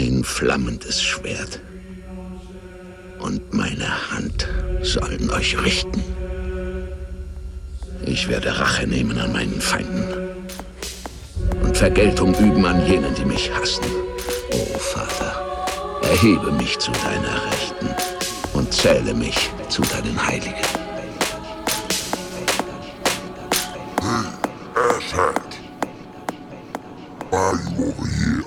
mein flammendes Schwert und meine Hand sollen euch richten. Ich werde Rache nehmen an meinen Feinden und Vergeltung üben an jenen, die mich hassen. O oh, Vater, erhebe mich zu deiner Rechten und zähle mich zu deinen Heiligen. Why you over?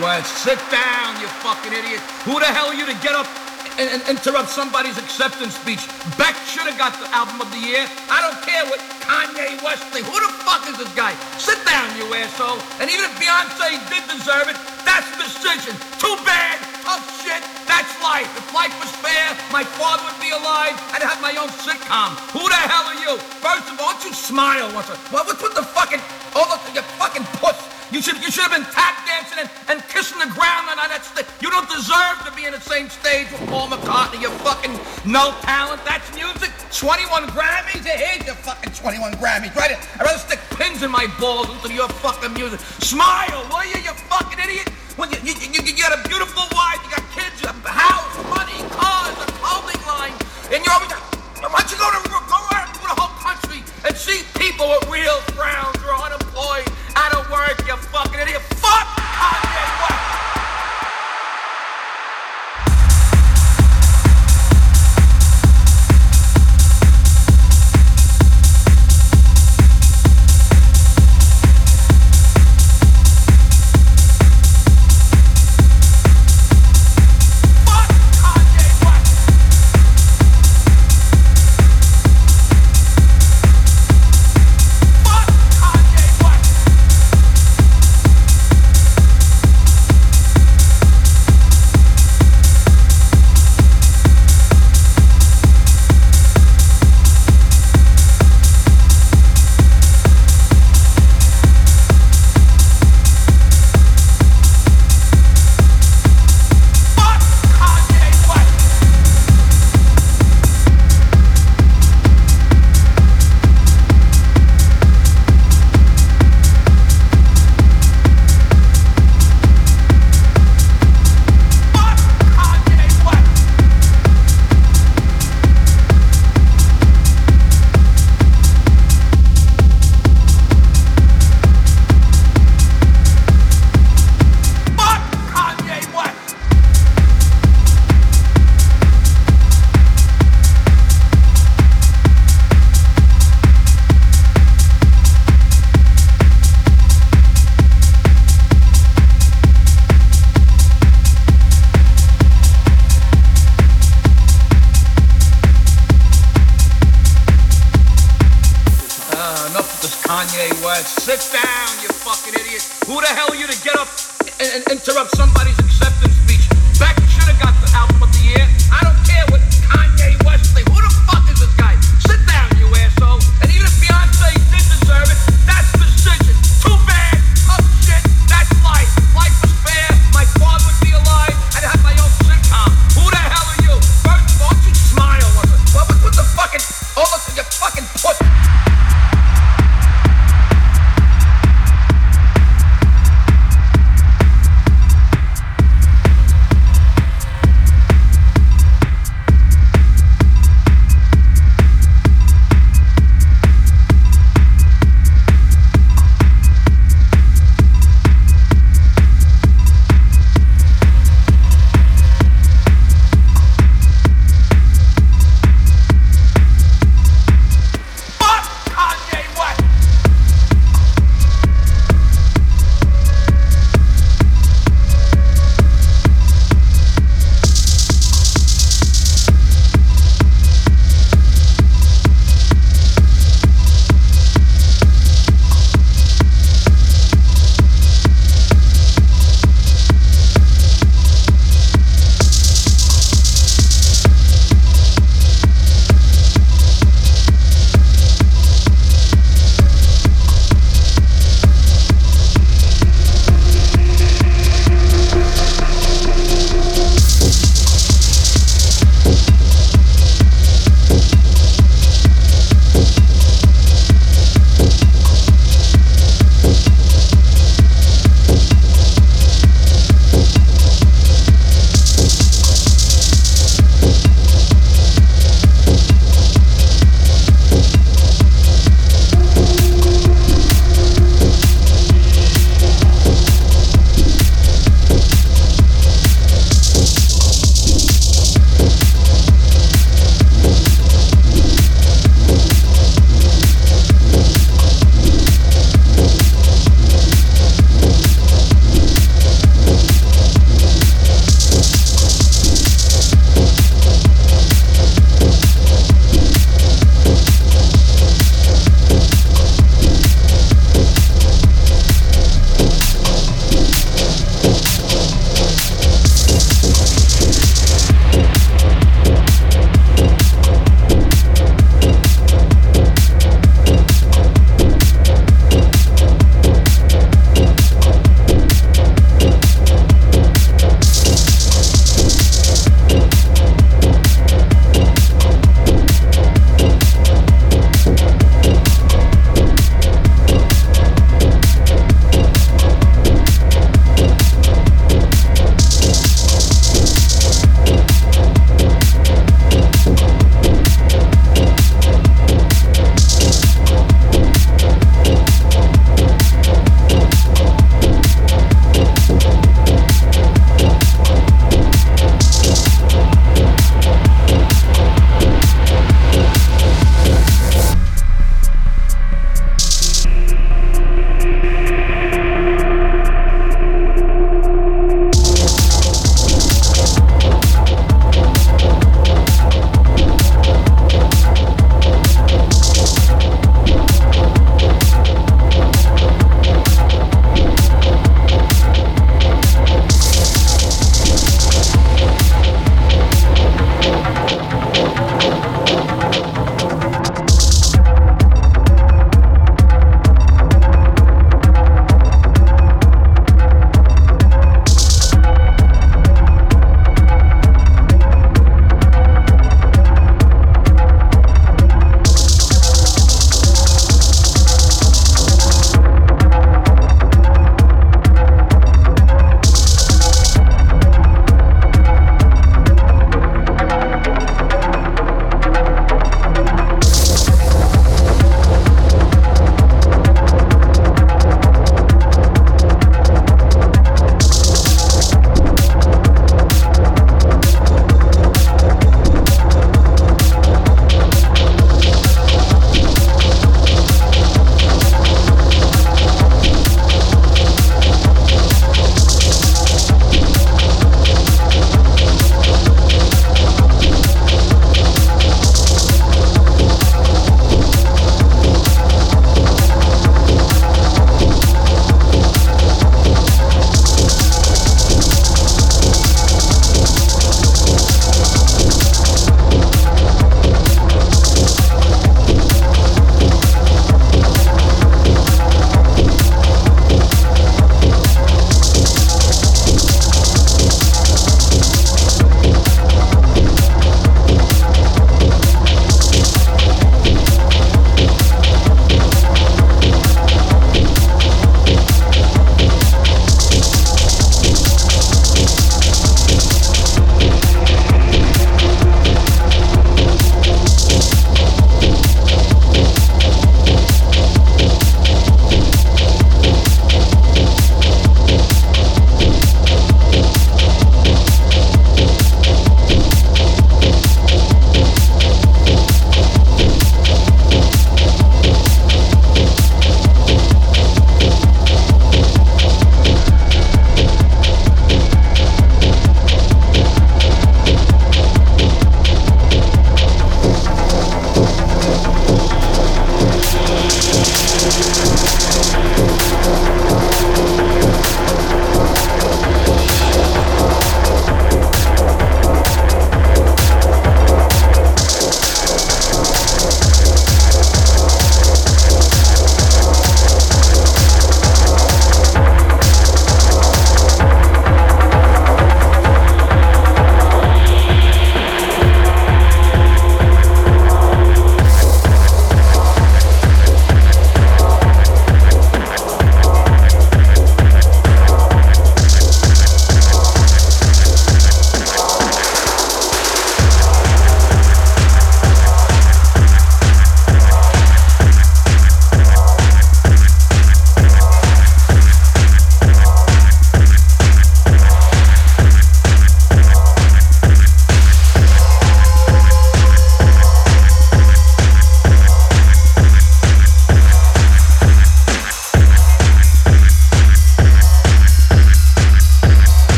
West. Sit down, you fucking idiot. Who the hell are you to get up and, and interrupt somebody's acceptance speech? Beck should have got the album of the year. I don't care what Kanye West thinks. Who the fuck is this guy? Sit down, you asshole. And even if Beyonce did deserve it, that's the decision. Too bad. Oh shit. That's life. If life was fair, my father would be alive. I'd have my own sitcom. Who the hell are you? First of all, don't you smile once. What's with the fucking, oh look, you fucking puss. You should you should have been tap dancing and, and kissing the ground on that stage. You don't deserve to be in the same stage with Paul McCartney. You fucking no talent. That's music. 21 Grammys. Here's your fucking 21 Grammys. Right? I'd rather stick pins in my balls into your fucking music. Smile, will you, you fucking idiot? When you, you, you, you got a beautiful wife, you got kids, you got a house, money, cars, a clothing line, and you're always. Why don't you go to go around the whole country and see people with real frowns who are unemployed? Out of work, you fucking idiot. Fuck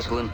75